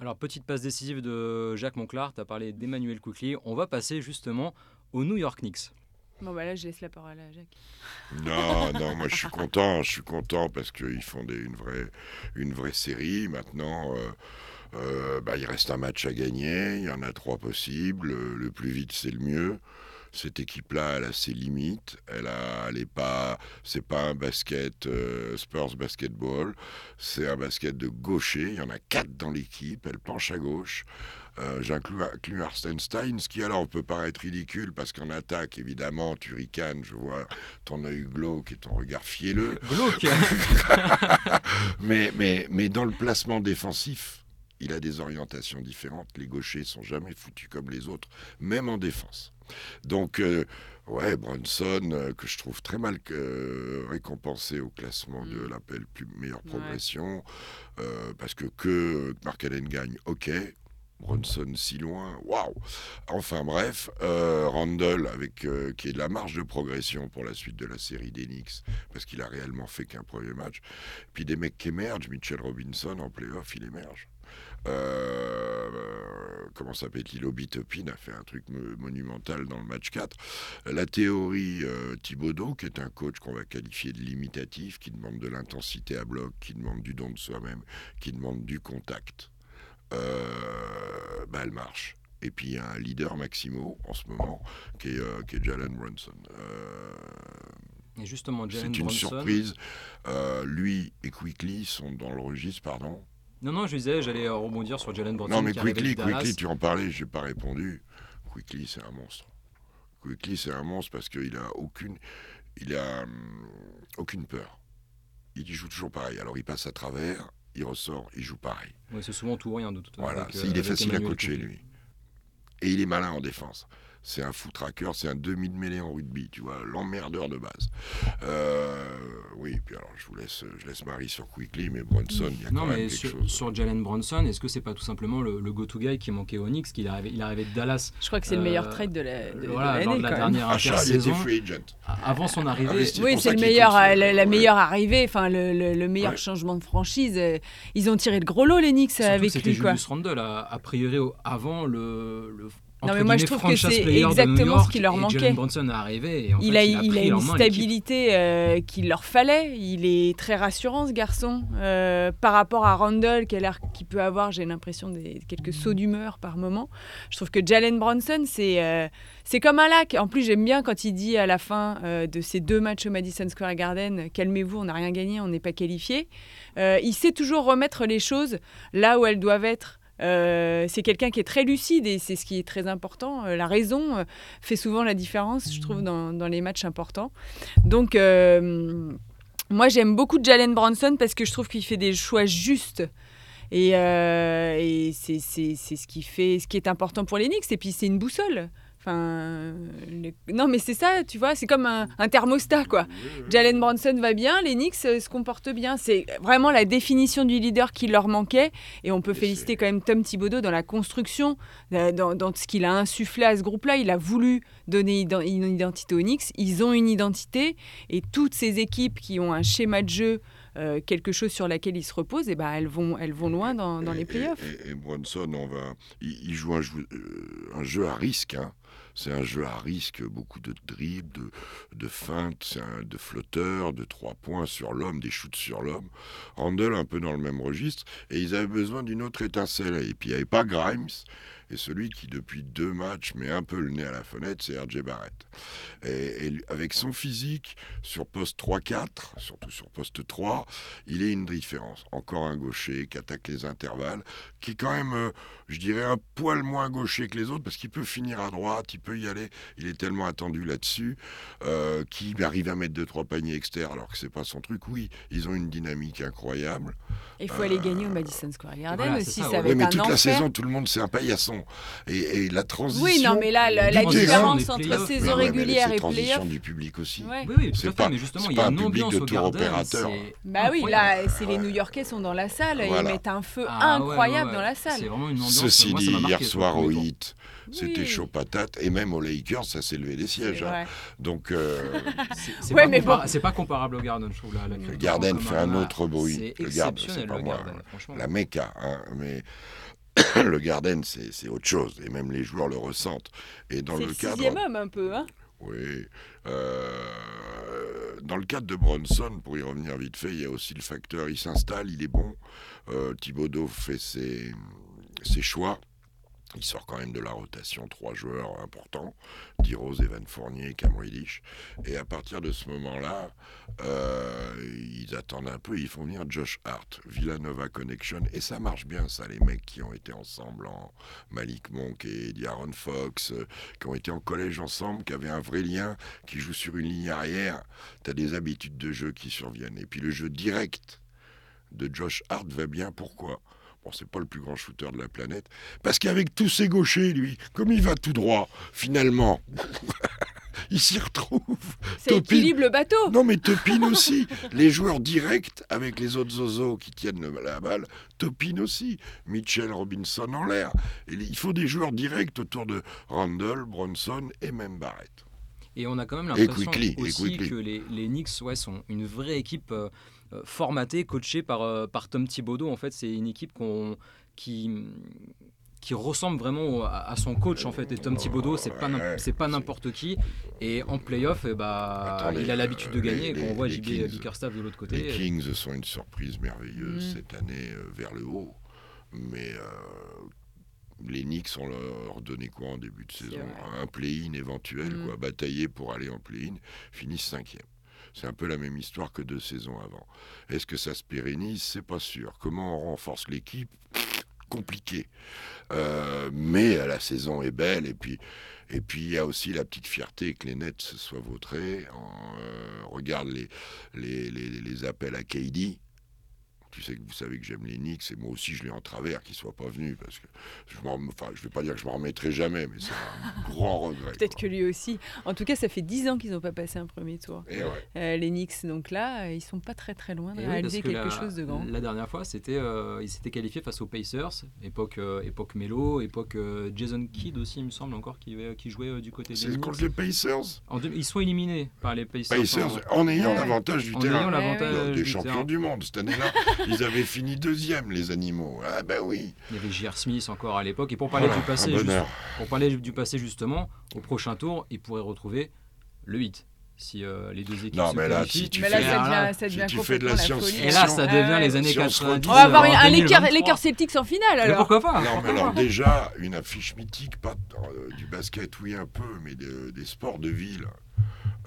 Alors, petite passe décisive de Jacques Monclar, tu as parlé d'Emmanuel Quickly. On va passer justement aux New York Knicks. Bon, bah là, je laisse la parole à Jacques. Non, non, moi je suis content, je suis content parce qu'ils font des, une, vraie, une vraie série. Maintenant, euh, euh, bah, il reste un match à gagner, il y en a trois possibles. Le plus vite, c'est le mieux cette équipe-là, elle a ses limites. Elle a, elle est pas, c'est pas un basket euh, Spurs basketball. C'est un basket de gaucher. Il y en a quatre dans l'équipe. Elle penche à gauche. Euh, J'inclus Arstenstein, ce qui alors peut paraître ridicule parce qu'en attaque, évidemment, tu ricanes, je vois ton œil glauque et ton regard fielleux. Glauque mais, mais, mais dans le placement défensif, il a des orientations différentes. Les gauchers sont jamais foutus comme les autres, même en défense. Donc, euh, ouais, Brunson, euh, que je trouve très mal euh, récompensé au classement de mm. l'appel meilleure progression, parce que que Mark Allen gagne, ok. Brunson si loin, waouh Enfin bref, Randall avec qui est de la marge de progression pour la suite de la série d'Enix, parce qu'il a réellement fait qu'un premier match. Puis des mecs qui émergent, Mitchell Robinson en playoff, il émerge. Euh, comment s'appelle Lilo Bitopin a fait un truc monumental dans le match 4. La théorie euh, Thibaudot, qui est un coach qu'on va qualifier de limitatif, qui demande de l'intensité à bloc, qui demande du don de soi-même, qui demande du contact, euh, bah, elle marche. Et puis il y a un leader Maximo en ce moment qui est, euh, qui est Jalen Brunson. et justement, C'est une surprise. lui et Quickly sont dans le registre, pardon, non, non, je disais, j'allais euh, rebondir sur Jalen Brunson. Non, mais Quickly, Quickly, tu en parlais, je n'ai pas répondu. Quickly, c'est un monstre. Quickly, c'est un monstre parce qu'il a aucune, il a hum, aucune peur. Il joue toujours pareil. Alors il passe à travers, il ressort, il joue pareil. Ouais, c'est souvent tout ou rien de toute façon. Voilà, il est facile à coacher lui. Et il est malin en défense c'est un foot tracker, c'est un demi de mêlée en rugby, tu vois, l'emmerdeur de base. Euh, oui, puis alors je vous laisse, je laisse Marie sur Quickly, mais Bronson, il y a quand même quelque sur, chose. Sur Jalen Bronson, est-ce que c'est pas tout simplement le, go-to guy qui manquait au Knicks, qu'il arrivait, il arrivait de Dallas Je crois que c'est le meilleur euh, trade de la, de, voilà, de, la dernière intersaison. Avant son arrivée. oui, c'est le meilleur, euh, la, meilleure arrivée, enfin le, meilleur changement de franchise. Ils ont tiré le gros lot les Knicks avec lui. C'était Julius Randle, a, a priori avant le, le non, mais moi je trouve que c'est exactement ce qui leur manquait. Est arrivé il, a, il, a, une stabilité euh, qu'il leur fallait. Il est très rassurant ce garçon. Euh, par rapport à Randall, qui, qui peut avoir, j'ai l'impression, des, quelques sauts d'humeur par moment. Je trouve que Jalen Bronson, c'est euh, c'est comme un lac. En plus, j'aime bien quand il dit à la fin de ces deux matchs au Madison Square Garden Calmez-vous, on n'a rien gagné, on n'est pas qualifié. il sait toujours remettre les choses là où elles doivent être. Euh, c'est quelqu'un qui est très lucide et c'est ce qui est très important. Euh, la raison euh, fait souvent la différence, je trouve, dans, les matchs importants. Donc, moi, j'aime beaucoup Jalen Bronson parce que je trouve qu'il fait des choix justes. Et, et c'est ce qui fait ce qui est important pour les Knicks. Et puis, c'est une boussole. Enfin, Non, mais c'est ça, tu vois, c'est comme un, thermostat, quoi. Jalen Bronson va bien, les Knicks euh, se comportent bien. C'est vraiment la définition du leader qui leur manquait. Et on peut féliciter quand même Tom Thibodeau dans la construction, euh, dans, ce qu'il a insufflé à ce groupe-là. Il a voulu donner une identité aux Knicks. Ils ont une identité. Et toutes ces équipes qui ont un schéma de jeu euh, quelque chose sur laquelle ils se reposent, et ben elles vont, elles vont loin dans, les playoffs. Et, et, on va, il, joue un jeu, un jeu à risque. Hein. C'est un jeu à risque, beaucoup de dribbles, de, feintes, de flotteurs, de trois points sur l'homme, des shoots sur l'homme. Randall un peu dans le même registre. Et ils avaient besoin d'une autre étincelle. Et puis il n'y avait pas Grimes. Et celui qui, depuis deux matchs, met un peu le nez à la fenêtre, c'est RJ Barrett. Et, avec son physique, sur poste 3-4, surtout sur poste 3, il est une différence. Encore un gaucher qui attaque les intervalles, qui est quand même, euh, je dirais, un poil moins gaucher que les autres, parce qu'il peut finir à droite, il peut y aller. Il est tellement attendu là-dessus, euh, qu'il arrive à mettre deux, trois paniers externes, alors que c'est pas son truc. Oui, ils ont une dynamique incroyable. Il faut aller gagner au Madison Square Garden aussi, ça, oui, mais toute la saison, tout le monde, c'est un paillasson. Et, la transition. Oui, non, mais là, la, différence entre saison régulière et playoff. du public aussi. Oui, oui, c'est pas, mais justement, il y a une ambiance au Garden. Bah oui, là, c'est les New-Yorkais sont dans la salle, ils mettent un feu ah incroyable dans la salle. C'est vraiment une ambiance. Ceci dit, hier soir au Hit, c'était chaud patate. Et même aux Lakers, ça s'est levé des sièges. Hein. Donc. Euh, c'est ouais, pas, bon. pas, comparable au Garden, je trouve. Là, le Garden fait un autre bruit. Le Garden, c'est pas moi. La Mecca. Hein, mais le Garden, c'est autre chose, et même les joueurs le ressentent. Et dans le le cadre, sixième homme un peu, hein oui, euh, dans le cadre de Bronson, pour y revenir vite fait, il y a aussi le facteur, il s'installe, il est bon. Euh, Thibodeau fait ses, ses choix. Il sort quand même de la rotation trois joueurs importants, D-Rose, Evan Fournier, Reddish. Et à partir de ce moment-là, euh, ils attendent un peu, ils font venir Josh Hart, Villanova Connection. Et ça marche bien, ça, les mecs qui ont été ensemble en Malik Monk et Diaron Fox, euh, qui ont été en collège ensemble, qui avaient un vrai lien, qui jouent sur une ligne arrière. Tu as des habitudes de jeu qui surviennent. Et puis le jeu direct de Josh Hart va bien. Pourquoi? Bon, c'est pas le plus grand shooter de la planète. Parce qu'avec tous ses gauchers, lui, comme il va tout droit, finalement, il s'y retrouve. Topin- équilibre le bateau. Non, mais Topin aussi. Les joueurs directs avec les autres zozos qui tiennent le- la balle, Topin aussi. Mitchell Robinson en l'air. Il faut des joueurs directs autour de Randall, Bronson et même Barrett. Et on a quand même l'impression et aussi que les, les Knicks ouais, sont une vraie équipe euh, euh, formatée, coachée par, euh, par Tom Thibodeau. En fait, c'est une équipe qu'on, qui, qui ressemble vraiment à, à son coach en fait. Et Tom Thibodeau, c'est pas c'est pas n'importe qui. Et en playoff, eh bah, il a l'habitude de euh, gagner. les- Quand on voit les JB Kings- Bickerstaff de l'autre Les côté. Kings sont une surprise merveilleuse Mm. cette année euh, vers le haut. Mais euh, les Knicks, on leur donné quoi en début de saison? Un play-in éventuel, Mm. quoi, batailler pour aller en play-in, finissent cinquième. C'est un peu la même histoire que deux saisons avant. Est-ce que ça se pérennise? C'est pas sûr. Comment on renforce l'équipe? Compliqué. Euh, mais euh, la saison est belle et puis et puis il y a aussi la petite fierté que les Nets se soient vautrés. On, euh, regarde les, les, les, les appels à KD. Tu sais que vous savez que j'aime les Knicks et moi aussi je l'ai en travers qu'ils soient pas venus parce que je m'en, enfin je vais pas dire que je m'en remettrai jamais mais c'est un grand regret. Peut-être que lui aussi. En tout cas, ça fait 10 ans qu'ils n'ont pas passé un premier tour. Et ouais. Euh, les Knicks, donc là, euh, ils sont pas très très loin de Et oui, réaliser que quelque la, chose de grand. La dernière fois, c'était, euh, ils s'étaient qualifiés face aux Pacers, époque, euh, époque Melo, époque euh, Jason Kidd aussi, il me semble encore, qui, euh, qui jouait euh, du côté des C'est contre les Pacers? En deux- ils sont éliminés par les Pacers. Pacers en ayant Ouais. l'avantage du en terrain. ayant l'avantage Lors des champions terrain. du monde cette année-là, ils avaient fini deuxième les animaux. Ah ben oui. Il y avait J.R. Smith encore à l'époque. Et pour parler Voilà, du passé, juste- pour parler du passé justement, au prochain tour, ils pourraient retrouver le 8 si euh, les deux équipes Non, se mais là, si tu Mais là, fais- ça là, devient, ça si devient tu fais de la la science- folie. Et là, ça devient les années Si on se 90. retrouve- On va avoir un Lakers, 2023. Lakers Celtics en finale Mais alors. pourquoi pas Non, mais alors déjà, une affiche mythique, pas euh, du basket, oui, un peu, mais de- des sports de ville.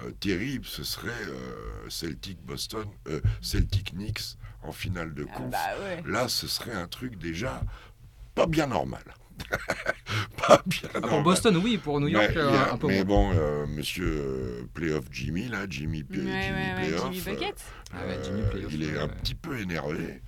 Euh, terrible, ce serait euh, Celtic Boston, euh, Celtic Knicks en finale de Ah conf. bah ouais. Là, ce serait un truc déjà pas bien normal. Pas bien Ah, normal. Pour Boston, oui, pour New York, Mais, euh, il y a- un peu mais bon, euh, monsieur euh, Playoff Jimmy, là, Jimmy, P- Ouais, Jimmy ouais, ouais, Playoff, Jimmy euh, Bucket. Ah ouais, Jimmy Playoff, il est ouais, un petit peu énervé.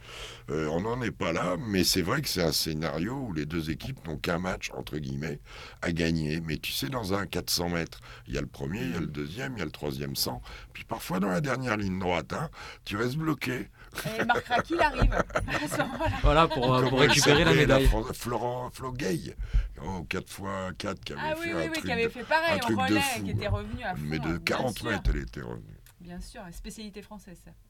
Euh, on n'en est pas là, mais c'est vrai que c'est un scénario où les deux équipes n'ont qu'un match, entre guillemets, à gagner. Mais tu sais, dans un 400 mètres, il y a le premier, il y a le deuxième, il y a le troisième 100. Puis parfois, dans la dernière ligne droite, hein, tu restes bloqué. Et Marc Raki, il arrive à ce moment-là. Voilà, pour, récupérer la médaille. Florent Flo Gay, oh, 4x4, qui avait Ah fait oui, un oui, oui, truc qui avait fait pareil un de relais, fou, qui était hein. revenu à fond. mais de bien 40 sûr. mètres, elle était revenue. Bien sûr, spécialité française ça.